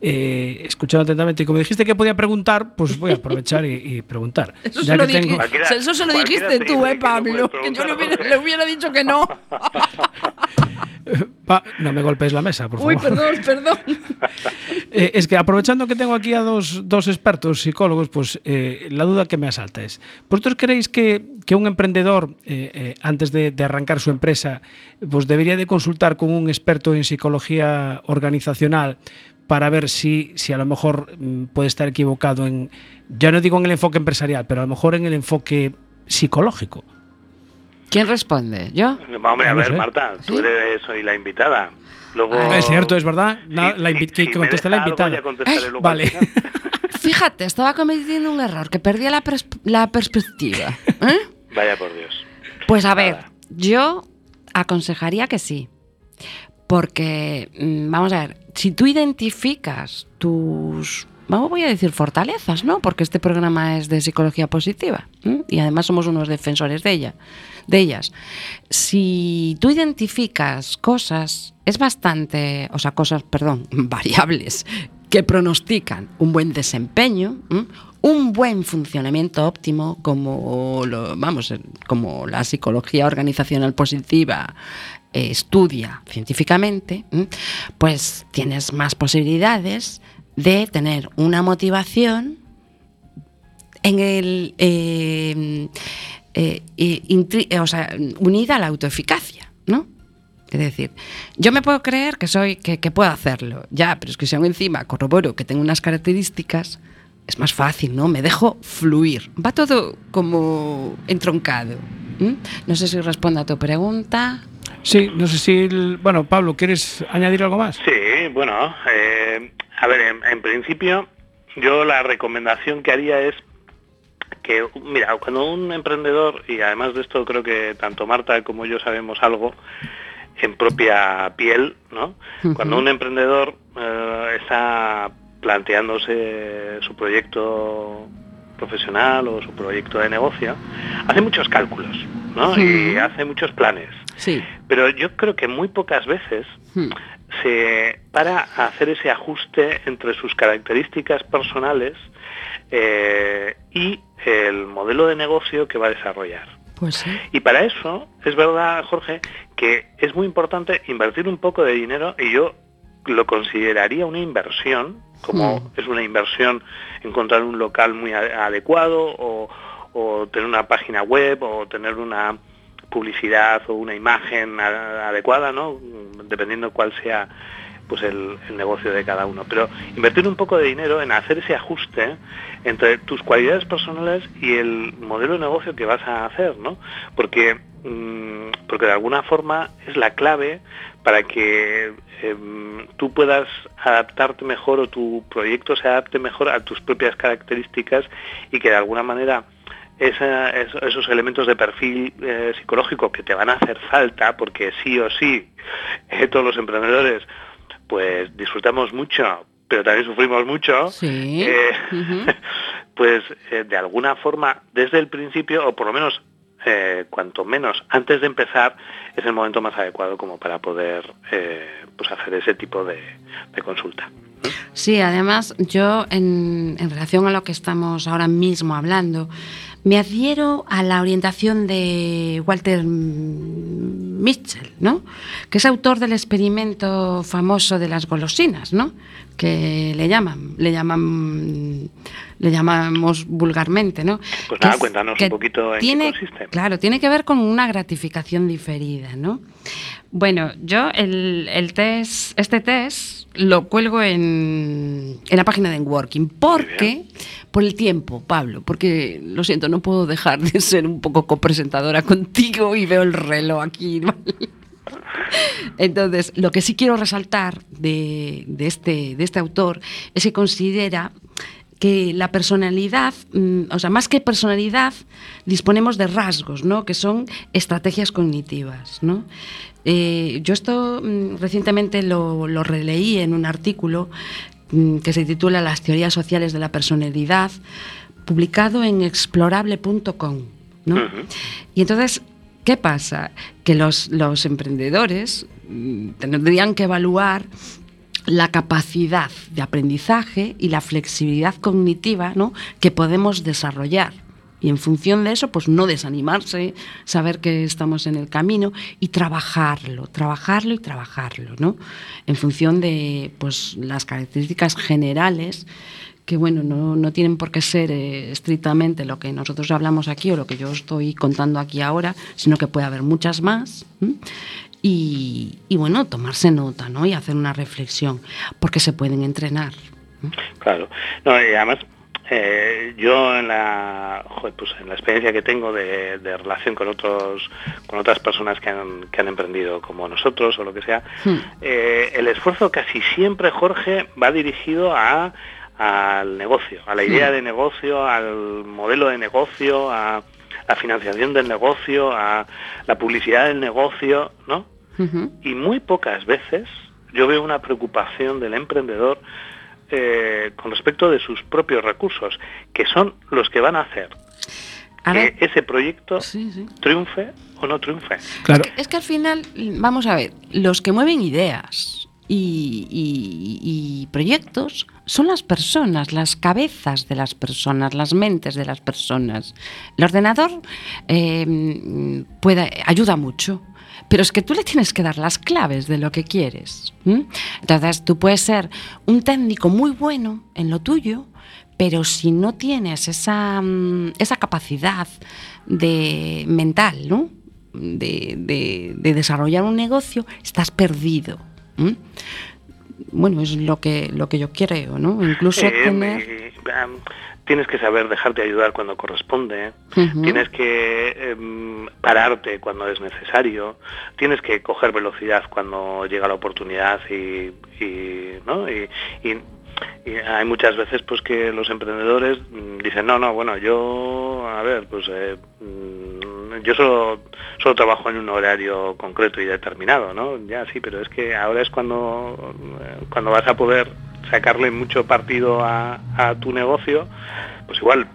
eh, escuchando atentamente y como dijiste que podía preguntar, pues voy a aprovechar y, preguntar. Eso, se lo, dijiste tú, eh, Pablo, que, yo le hubiera, dicho que no. no me golpees la mesa, por favor. Uy, perdón, perdón. Eh, es que aprovechando que tengo aquí a dos, dos expertos psicólogos, pues eh, la duda que me asalta es, ¿vosotros creéis que, que un emprendedor, antes de, de, arrancar su empresa, pues debería de consultar con un experto en psicología organizacional para ver si, si a lo mejor mm, puede estar equivocado en, ya no digo en el enfoque empresarial, pero a lo mejor en el enfoque psicológico. ¿Quién responde? ¿Yo? Hombre, a ver, Marta, tú eres hoy la invitada. Luego, ah, es cierto, es verdad. la que conteste la invitada. vale. Fíjate, estaba cometiendo un error, que perdía la, la perspectiva. ¿eh? Vaya por Dios. Pues a ver, yo aconsejaría que sí. Porque, mm, vamos a ver, si tú identificas tus, vamos, voy a decir fortalezas, ¿no? Porque este programa es de psicología positiva y además somos unos defensores de ella, de ellas. Si tú identificas cosas, es bastante, o sea, cosas, perdón, variables que pronostican un buen desempeño, un buen funcionamiento óptimo, como vamos, como la psicología organizacional positiva eh, estudia científicamente, pues tienes más posibilidades de tener una motivación en el eh, eh, unida a la autoeficacia, ¿no? Es decir, yo me puedo creer que soy, que, puedo hacerlo, ya, pero es que si aún encima corroboro que tengo unas características, es más fácil, ¿no? Me dejo fluir. Va todo como entroncado. No sé si respondo a tu pregunta. Sí, no sé si, bueno, Pablo, ¿quieres añadir algo más? Sí, bueno, eh, a ver, en, principio yo la recomendación que haría es que, mira, cuando un emprendedor, y además de esto creo que tanto Marta como yo sabemos algo en propia piel, ¿no? Cuando un emprendedor eh, está planteándose su proyecto profesional o su proyecto de negocio, hace muchos cálculos, ¿no? Y hace muchos planes. Sí. Pero yo creo que muy pocas veces hmm. se para hacer ese ajuste entre sus características personales eh, y el modelo de negocio que va a desarrollar. Pues Y para eso es verdad, Jorge, que es muy importante invertir un poco de dinero y yo lo consideraría una inversión, como hmm. es una inversión encontrar un local muy adecuado o, o tener una página web o tener una publicidad o una imagen adecuada, ¿no? dependiendo cuál sea pues el, negocio de cada uno. Pero invertir un poco de dinero en hacer ese ajuste entre tus cualidades personales y el modelo de negocio que vas a hacer, ¿no? Porque, mm, porque de alguna forma es la clave para que em, tú puedas adaptarte mejor o tu proyecto se adapte mejor a tus propias características y que de alguna manera esos elementos de perfil eh, psicológico que te van a hacer falta, porque sí o sí, eh, todos los emprendedores, pues disfrutamos mucho, pero también sufrimos mucho, eh, pues de alguna forma, desde el principio, o por lo menos cuanto menos antes de empezar, es el momento más adecuado como para poder pues hacer ese tipo de, consulta. Sí, además yo en, en relación a lo que estamos ahora mismo hablando, me adhiero a la orientación de Walter Mitchell, ¿no? que es autor del experimento famoso de las golosinas, ¿no? que le llaman, le llaman, le llamamos vulgarmente, ¿no? Pues nada, cuéntanos un poquito en tiene, qué consiste. Claro, tiene que ver con una gratificación diferida, ¿no? Bueno, yo el, el test, este test lo cuelgo en, en la página de Working porque por el tiempo, Pablo, porque lo siento, no puedo dejar de ser un poco copresentadora contigo y veo el reloj aquí. Entonces, lo que sí quiero resaltar de, este, de este autor es que considera que la personalidad, mm, o sea, más que personalidad, disponemos de rasgos, ¿no? Que son estrategias cognitivas, ¿no? Eh, yo esto mm, recientemente lo, lo, releí en un artículo Mm, que se titula Las teorías sociales de la personalidad, publicado en explorable.com. ¿no? Y entonces, ¿qué pasa? Que los, los emprendedores mm, tendrían que evaluar la capacidad de aprendizaje y la flexibilidad cognitiva ¿no? que podemos desarrollar. Y en función de eso, pues no desanimarse, saber que estamos en el camino y trabajarlo, trabajarlo y trabajarlo, ¿no? En función de pues, las características generales que bueno, no, tienen por qué ser eh, estrictamente lo que nosotros hablamos aquí o lo que yo estoy contando aquí ahora, sino que puede haber muchas más. Y, bueno, tomarse nota ¿no? y hacer una reflexión, porque se pueden entrenar. Claro, no, y además eh, yo en la, pues en la experiencia que tengo de, relación con otros con otras personas que han, que han, emprendido como nosotros o lo que sea, hmm. eh, el esfuerzo casi siempre, Jorge, va dirigido a al negocio, a la idea hmm. de negocio, al modelo de negocio, a la financiación del negocio, a la publicidad del negocio, ¿no? Y muy pocas veces yo veo una preocupación del emprendedor eh, con respecto de sus propios recursos, que son los que van a hacer que ese proyecto triunfe o no triunfe. Claro. es que al final, vamos a ver, los que mueven ideas, y, proyectos son las personas, las cabezas de las personas, las mentes de las personas. El ordenador eh, puede, ayuda mucho, pero es que tú le tienes que dar las claves de lo que quieres. Entonces, tú puedes ser un técnico muy bueno en lo tuyo, pero si no tienes esa, mm, esa capacidad de mental, ¿no? de, de desarrollar un negocio, estás perdido. Bueno, es lo que, lo que yo quiero, ¿no? Incluso tener... tienes que saber dejarte ayudar cuando corresponde, tienes que em, pararte cuando es necesario, tienes que coger velocidad cuando llega la oportunidad y, ¿no? y, hay muchas veces pues que los emprendedores dicen no no bueno yo a ver pues eh, mm, yo solo solo trabajo en un horario concreto y determinado, ¿no? Ya sí, pero es que ahora es cuando, cuando vas a poder sacarle mucho partido a, tu negocio, pues igual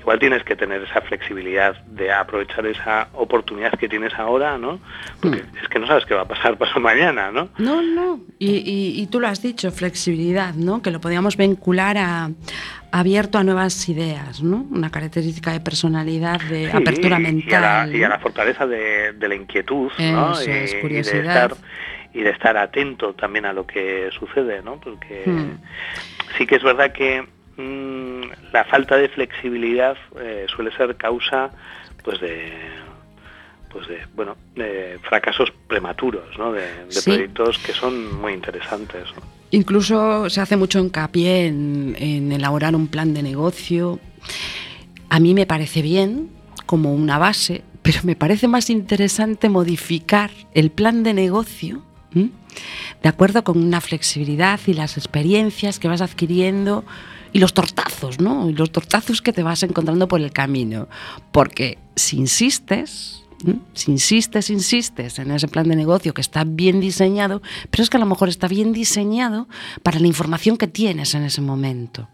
igual tienes que tener esa flexibilidad de aprovechar esa oportunidad que tienes ahora, ¿no? Porque hmm. es que no sabes qué va a pasar pasado mañana, ¿no? No, no. Y, y, tú lo has dicho, flexibilidad, ¿no? Que lo podíamos vincular a, abierto a nuevas ideas, ¿no? Una característica de personalidad, de apertura mental. Y a, la, fortaleza de, la inquietud, ¿no? y, de estar, y de estar atento también a lo que sucede, ¿no? Porque hmm. sí que es verdad que mm, la falta de flexibilidad eh, suele ser causa pues de pues de bueno de fracasos prematuros ¿no? de, proyectos que son muy interesantes Incluso se hace mucho hincapié en, elaborar un plan de negocio. A mí me parece bien como una base, pero me parece más interesante modificar el plan de negocio de acuerdo con una flexibilidad y las experiencias que vas adquiriendo y los tortazos, ¿no? Y los tortazos que te vas encontrando por el camino. Porque si insistes, si insistes, insistes en ese plan de negocio que está bien diseñado, pero es que a lo mejor está bien diseñado para la información que tienes en ese momento.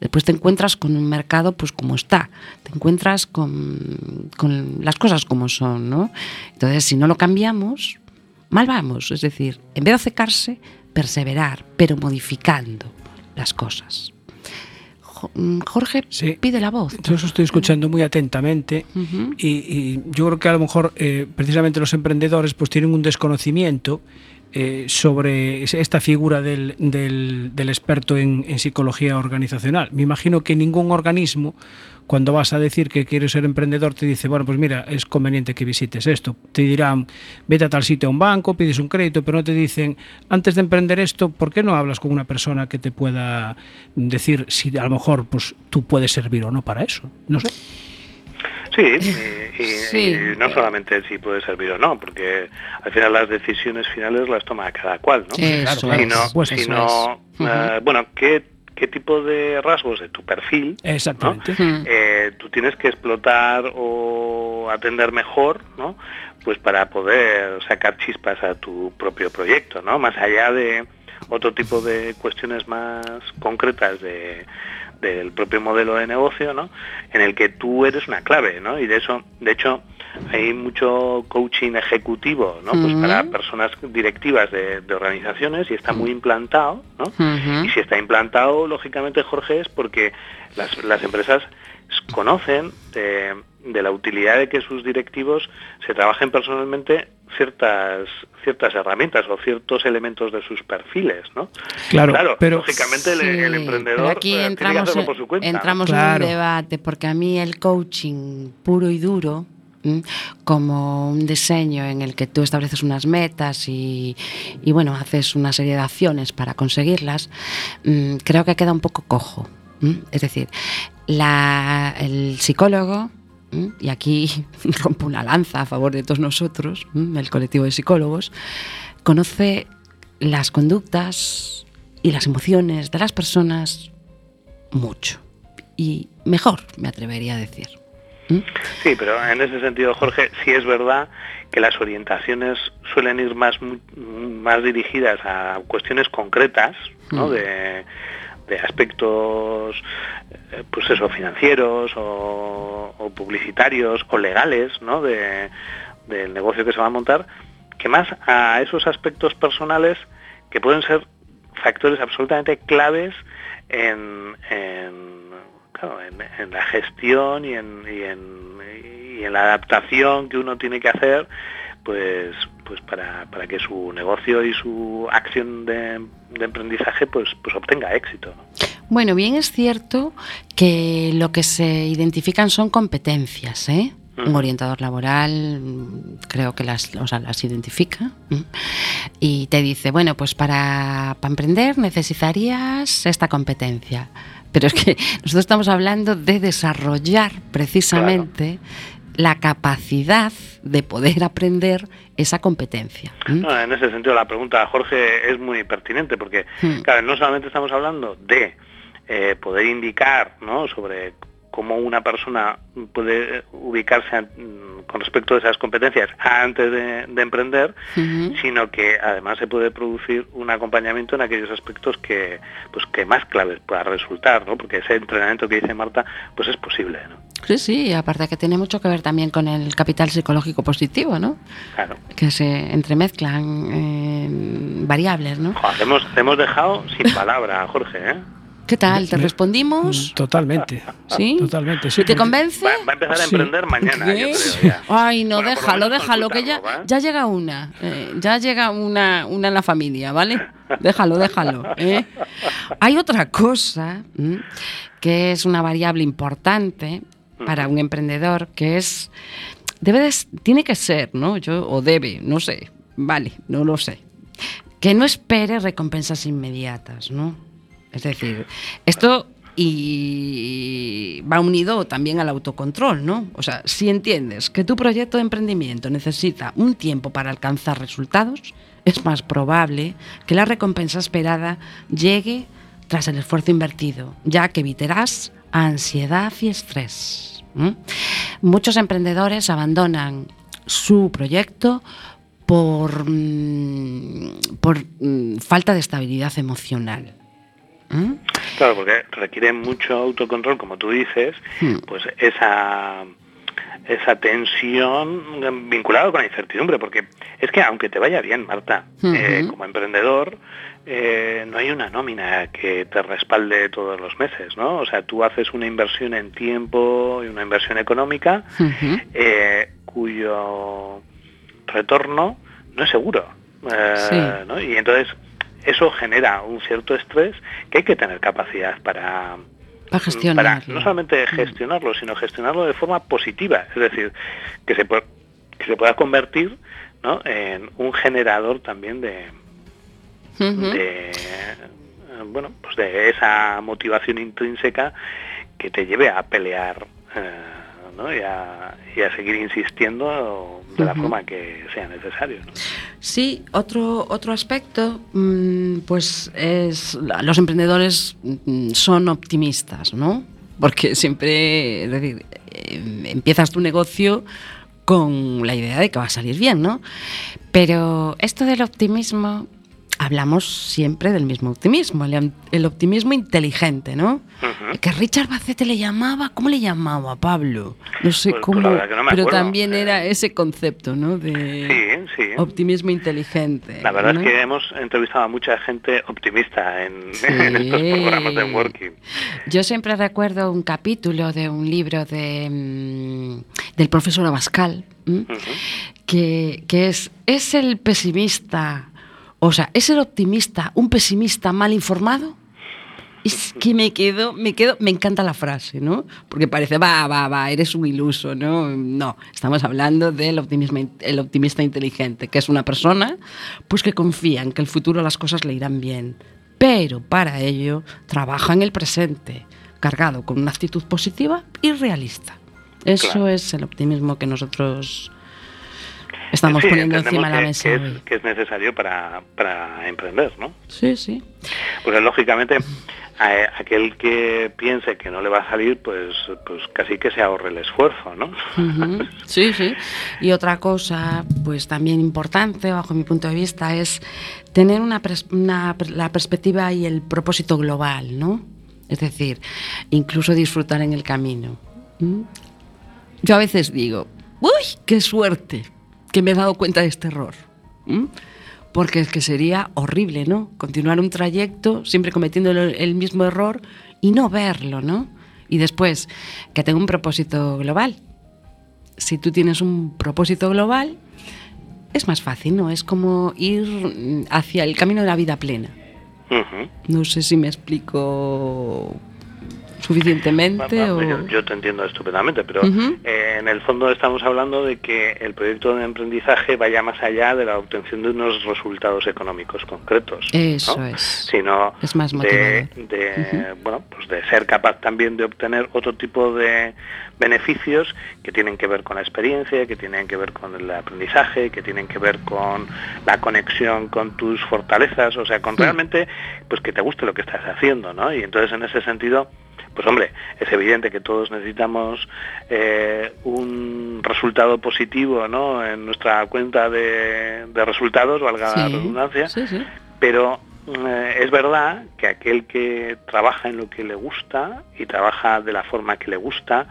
Después te encuentras con un mercado pues como está, te encuentras con, con las cosas como son, ¿no? Entonces, si no lo cambiamos, mal vamos. Es decir, en vez de secarse, perseverar, pero modificando las cosas. Mm, Jorge pide la voz. Yo eso estoy escuchando muy atentamente y, yo creo que a lo mejor eh, precisamente los emprendedores pues tienen un desconocimiento eh, sobre esta figura del, del, experto en, en, psicología organizacional. Me imagino que ningún organismo cuando vas a decir que quieres ser emprendedor, te dice, bueno, pues mira, es conveniente que visites esto. Te dirán, vete a tal sitio a un banco, pides un crédito, pero no te dicen, antes de emprender esto, ¿por qué no hablas con una persona que te pueda decir si a lo mejor pues, tú puedes servir o no para eso? No sé. Sí, y, no solamente si puede servir o no, porque al final las decisiones finales las toma cada cual, ¿no? Sí, claro, sino, eh, bueno, ¿qué qué tipo de rasgos de tu perfil Exactamente. Eh, tú tienes que explotar o atender mejor, ¿no? Pues para poder sacar chispas a tu propio proyecto, ¿no? Más allá de otro tipo de cuestiones más concretas de, del propio modelo de negocio, ¿no? En el que tú eres una clave, ¿no? Y de eso, de hecho, hay mucho coaching ejecutivo, ¿no? Pues para personas directivas de, organizaciones y está muy implantado, ¿no? Y si está implantado, lógicamente, Jorge, es porque las, las empresas conocen de, la utilidad de que sus directivos se trabajen personalmente ciertas ciertas herramientas o ciertos elementos de sus perfiles, ¿no? Claro, pero lógicamente el, emprendedor aquí entramos, por su cuenta, entramos en un debate porque a mí el coaching puro y duro como un diseño en el que tú estableces unas metas y, y bueno, haces una serie de acciones para conseguirlas, creo que queda un poco cojo. Es decir, el psicólogo, y aquí rompo una lanza a favor de todos nosotros, el colectivo de psicólogos, conoce las conductas y las emociones de las personas mucho. Y mejor, me atrevería a decir. Sí, pero en ese sentido, Jorge, sí es verdad que las orientaciones suelen ir más, más dirigidas a cuestiones concretas, ¿no? de, de aspectos eh, pues financieros o, publicitarios o legales ¿no? de, del negocio que se va a montar, que más a esos aspectos personales que pueden ser factores absolutamente claves en, en, la gestión y en, y en, y en la adaptación que uno tiene que hacer pues pues para, para que su negocio y su acción de, de emprendizaje pues, pues obtenga éxito. Bueno, bien es cierto que lo que se identifican son competencias, ¿eh? Un orientador laboral creo que las, o sea, las identifica y te dice, bueno, pues para, para emprender necesitarías esta competencia. Pero es que nosotros estamos hablando de desarrollar precisamente la capacidad de poder aprender esa competencia. en ese sentido la pregunta, Jorge, es muy pertinente porque, hmm. claro, no solamente estamos hablando de eh, poder indicar ¿no? sobre cómo una persona puede ubicarse mm, con respecto a esas competencias antes de, emprender, sino que además se puede producir un acompañamiento en aquellos aspectos que, pues, que más claves pueda resultar, ¿no? porque ese entrenamiento que dice Marta, pues es posible. ¿no? Sí, sí, aparte que tiene mucho que ver también con el capital psicológico positivo, ¿no? Claro. Que se entremezclan eh, variables, ¿no? hemos, hemos dejado sin palabra, Jorge, ¿eh? ¿Qué tal? ¿Te respondimos? Totalmente. ¿Sí? Totalmente. Sí, ¿Te convence? Va, a empezar a emprender mañana. Ay, no, déjalo, déjalo, que ya, ya llega una. Eh, ya llega una, una en la familia, ¿vale? Déjalo, déjalo. ¿eh? Hay otra cosa que es una variable importante para un emprendedor, que es. Debe tiene que ser, ¿no? Yo, o debe, no sé. Vale, no lo sé. Que no espere recompensas inmediatas, ¿no? Es decir, esto y va unido también al autocontrol, ¿no? O sea, si entiendes que tu proyecto de emprendimiento necesita un tiempo para alcanzar resultados, es más probable que la recompensa esperada llegue tras el esfuerzo invertido, ya que evitarás ansiedad y estrés. Muchos emprendedores abandonan su proyecto por, mm, por mm, falta de estabilidad emocional. ¿Mm? Claro, porque requiere mucho autocontrol, como tú dices, hmm. pues esa esa tensión vinculada con la incertidumbre, porque es que aunque te vaya bien, Marta, eh, como emprendedor, eh, no hay una nómina que te respalde todos los meses, ¿no? O sea, tú haces una inversión en tiempo y una inversión económica eh, cuyo retorno no es seguro. ¿no? Y entonces eso genera un cierto estrés que hay que tener capacidad para, para no solamente mm. gestionarlo, sino gestionarlo de forma positiva, es decir, que se, que se pueda convertir en un generador también de, bueno, pues de esa motivación intrínseca que te lleve a pelear eh, y, a, seguir insistiendo de la forma que sea necesario. Sí, otro, otro aspecto, mm, pues es, los emprendedores mm, son optimistas, ¿no? Porque siempre, es decir, eh, empiezas tu negocio con la idea de que va a salir bien, ¿no? Pero esto del optimismo hablamos siempre del mismo optimismo, el, optimismo inteligente, ¿no? Que Richard Bacete le llamaba, ¿cómo le llamaba a Pablo? No sé pues, pues, cómo, pero también era ese concepto, ¿no? De optimismo inteligente. La verdad es que hemos entrevistado a mucha gente optimista en, estos programas de Working. Yo siempre recuerdo un capítulo de un libro de, mm, del profesor Abascal, que, que es, es el pesimista o sea, ¿es el optimista un pesimista mal informado? Es que me quedo, me quedo, me encanta la frase, ¿no? Porque parece, va, va, va, eres un iluso, ¿no? No, estamos hablando del optimismo, el optimista inteligente, que es una persona pues que confía en que el futuro las cosas le irán bien, pero para ello trabaja en el presente, cargado con una actitud positiva y realista. Eso es el optimismo que nosotros estamos poniendo encima de la mesa. Que es, necesario para, emprender, ¿no? Sí, sí. Pues lógicamente, aquel que piense que no le va a salir, pues, pues casi que se ahorre el esfuerzo, ¿no? Sí, sí. Y otra cosa, pues también importante, bajo mi punto de vista, es tener una, la perspectiva y el propósito global, ¿no? Es decir, incluso disfrutar en el camino. Yo a veces digo, uy, qué suerte, que me he dado cuenta de este error. Porque es que sería horrible, ¿no? Continuar un trayecto siempre cometiendo el, mismo error y no verlo, ¿no? Y después, que tengo un propósito global. Si tú tienes un propósito global, es más fácil, ¿no? Es como ir hacia el camino de la vida plena. No sé si me explico suficientemente? yo, te entiendo estupendamente, pero eh, en el fondo estamos hablando de que el proyecto de emprendizaje vaya más allá de la obtención de unos resultados económicos concretos. Eso es. Sino es más de, de bueno, pues de ser capaz también de obtener otro tipo de beneficios que tienen que ver con la experiencia, que tienen que ver con el aprendizaje, que tienen que ver con la conexión con tus fortalezas, o sea, con realmente pues que te guste lo que estás haciendo, ¿no? Y entonces en ese sentido pues hombre, es evidente que todos necesitamos eh, un resultado positivo ¿no? en nuestra cuenta de, resultados, valga la redundancia, pero eh, es verdad que aquel que trabaja en lo que le gusta y trabaja de la forma que le gusta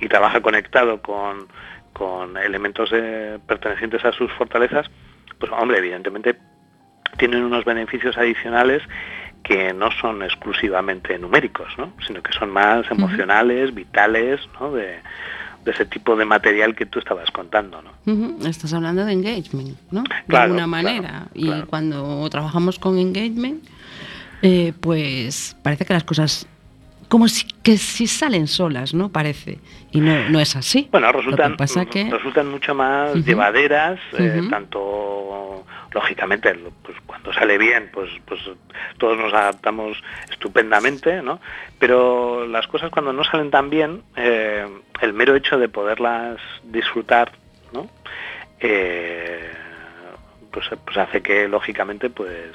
y trabaja conectado con, con elementos pertenecientes a sus fortalezas, pues hombre, evidentemente tienen unos beneficios adicionales que no son exclusivamente numéricos, ¿no? sino que son más emocionales, vitales, ¿no? de, ese tipo de material que tú estabas contando. ¿no? Estás hablando de engagement, ¿no? de alguna manera. y cuando trabajamos con engagement, eh, pues parece que las cosas como si que si salen solas, ¿no? Parece. Y no, no es así. Bueno, resultan, resultan mucho más llevaderas, eh, tanto lógicamente, pues cuando sale bien, pues, pues todos nos adaptamos estupendamente, ¿no? Pero las cosas cuando no salen tan bien, eh, el mero hecho de poderlas disfrutar, ¿no? Eh, pues, pues, hace que lógicamente pues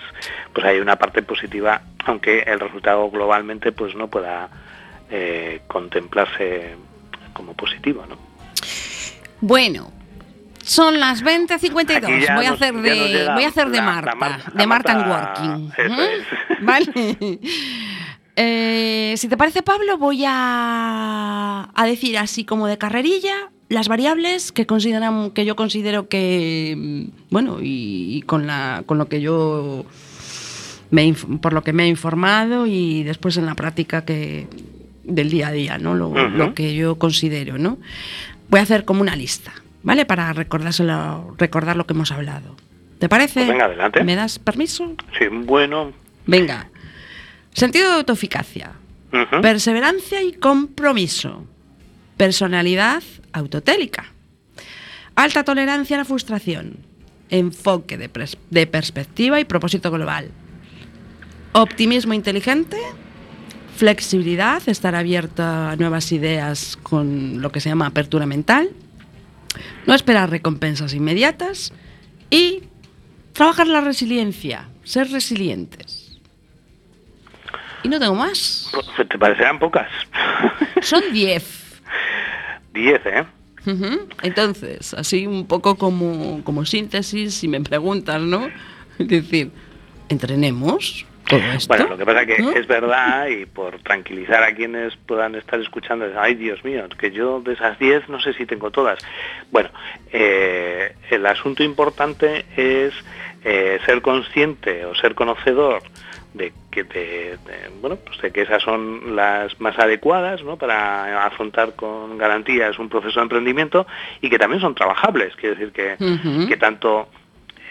pues hay una parte positiva aunque el resultado globalmente pues no pueda eh, contemplarse como positivo ¿no? bueno son las 20.52. Voy, a hacer de, voy a hacer de Marta, de Marta and Working. Vale. Eh, si te parece, Pablo, voy a, a, decir así como de carrerilla las variables que consideran que yo considero que bueno y, con la con lo que yo me, por lo que me he informado y después en la práctica que del día a día, ¿no? Lo, lo que yo considero, ¿no? Voy a hacer como una lista. ¿vale? Para recordárselo, recordar lo que hemos hablado. ¿Te parece? Pues venga, adelante. ¿Me das permiso? Sí, bueno. Venga. Sentido de autoeficacia. Perseverancia y compromiso. Personalidad autotélica. Alta tolerancia a la frustración. Enfoque de, de perspectiva y propósito global. Optimismo inteligente. Flexibilidad, estar abierto a nuevas ideas con lo que se llama apertura mental no esperar recompensas inmediatas y trabajar la resiliencia, ser resilientes. Y no tengo más. ¿Te parecerán pocas? Son diez. Diez, ¿eh? Entonces, así un poco como, como síntesis, si me preguntas, ¿no? Es decir, entrenemos. Bueno, lo que pasa es que es verdad y por tranquilizar a quienes puedan estar escuchando, ay Dios mío, que yo de esas 10 no sé si tengo todas. Bueno, eh, el asunto importante es eh, ser consciente o ser conocedor de que de, bueno pues de que esas son las más adecuadas ¿no? para afrontar con garantías un proceso de emprendimiento y que también son trabajables quiere decir que, que tanto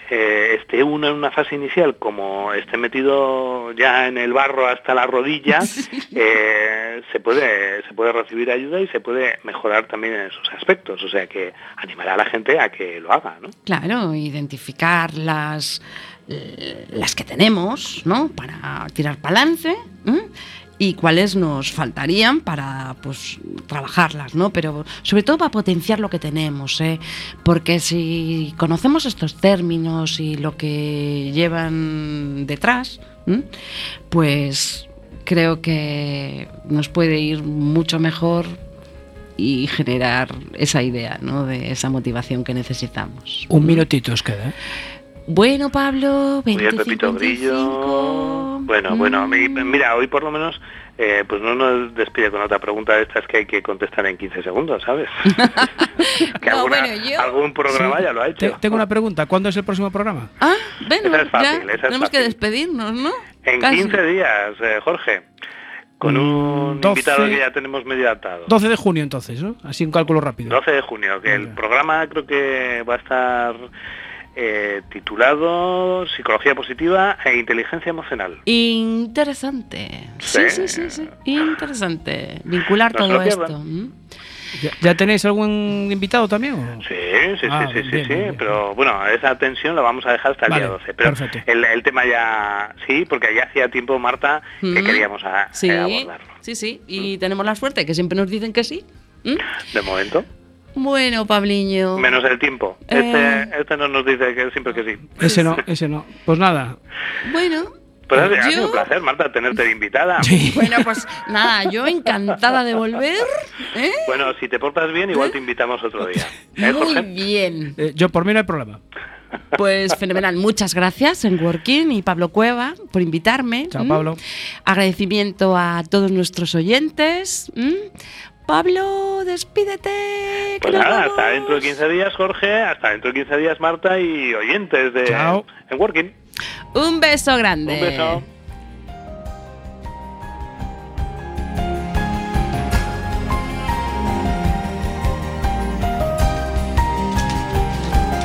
eh, esté uno en una fase inicial como esté metido ya en el barro hasta la rodilla, eh, se, puede, se puede recibir ayuda y se puede mejorar también en esos aspectos. O sea que animará a la gente a que lo haga. ¿no? Claro, identificar las, las que tenemos ¿no? para tirar adelante y cuáles nos faltarían para pues trabajarlas, ¿no? Pero sobre todo para potenciar lo que tenemos, ¿eh? Porque si conocemos estos términos y lo que llevan detrás, pues creo que nos puede ir mucho mejor y generar esa idea, ¿no? De esa motivación que necesitamos. Un minutito os queda. Bueno, Pablo, 25, Grillo. Bueno, bueno, mira, hoy por lo menos eh, pues no nos despide con otra pregunta de estas que hay que contestar en 15 segundos, ¿sabes? que algún programa ya lo ha hecho. tengo una pregunta, ¿cuándo es el próximo programa? Ah, bueno, ya tenemos que despedirnos, ¿no? En 15 días, eh, Jorge. Con mm, un invitado que ya tenemos medio atado. 12 de junio entonces, ¿no? Así un cálculo rápido. 12 de junio, que el programa creo que va a estar eh, titulado Psicología Positiva e Inteligencia Emocional. Interesante. Sí, sí, sí, sí. Interesante. Vincular todo esto. ¿Ya, tenéis algún invitado también? Sí, sí, sí, ah, sí, sí, sí, pero bueno, esa tensión la vamos a dejar hasta el día 12. Pero el, tema ya, sí, porque ya hacía tiempo, Marta, que queríamos a, sí, abordarlo. Sí, sí, y tenemos la suerte que siempre nos dicen que sí. De momento. Bueno, Pabliño. Menos el tiempo. Este, eh. este no nos dice que siempre que sí. Ese no, ese no. Pues nada. Bueno. Pues ha sido un placer, Marta, tenerte de invitada. Bueno, pues nada, yo encantada de volver. ¿eh? Bueno, si te portas bien, igual te invitamos otro día. ¿Eh, Muy bien. yo por mí no hay problema. Pues fenomenal. Muchas gracias en Working y Pablo Cueva por invitarme. Chao, Pablo. Agradecimiento a todos nuestros oyentes. Pablo, despídete. Pues nada, hasta dentro de 15 días, Jorge, hasta dentro de 15 días, Marta y oyentes de Chao. En Working. Un beso grande. Un beso.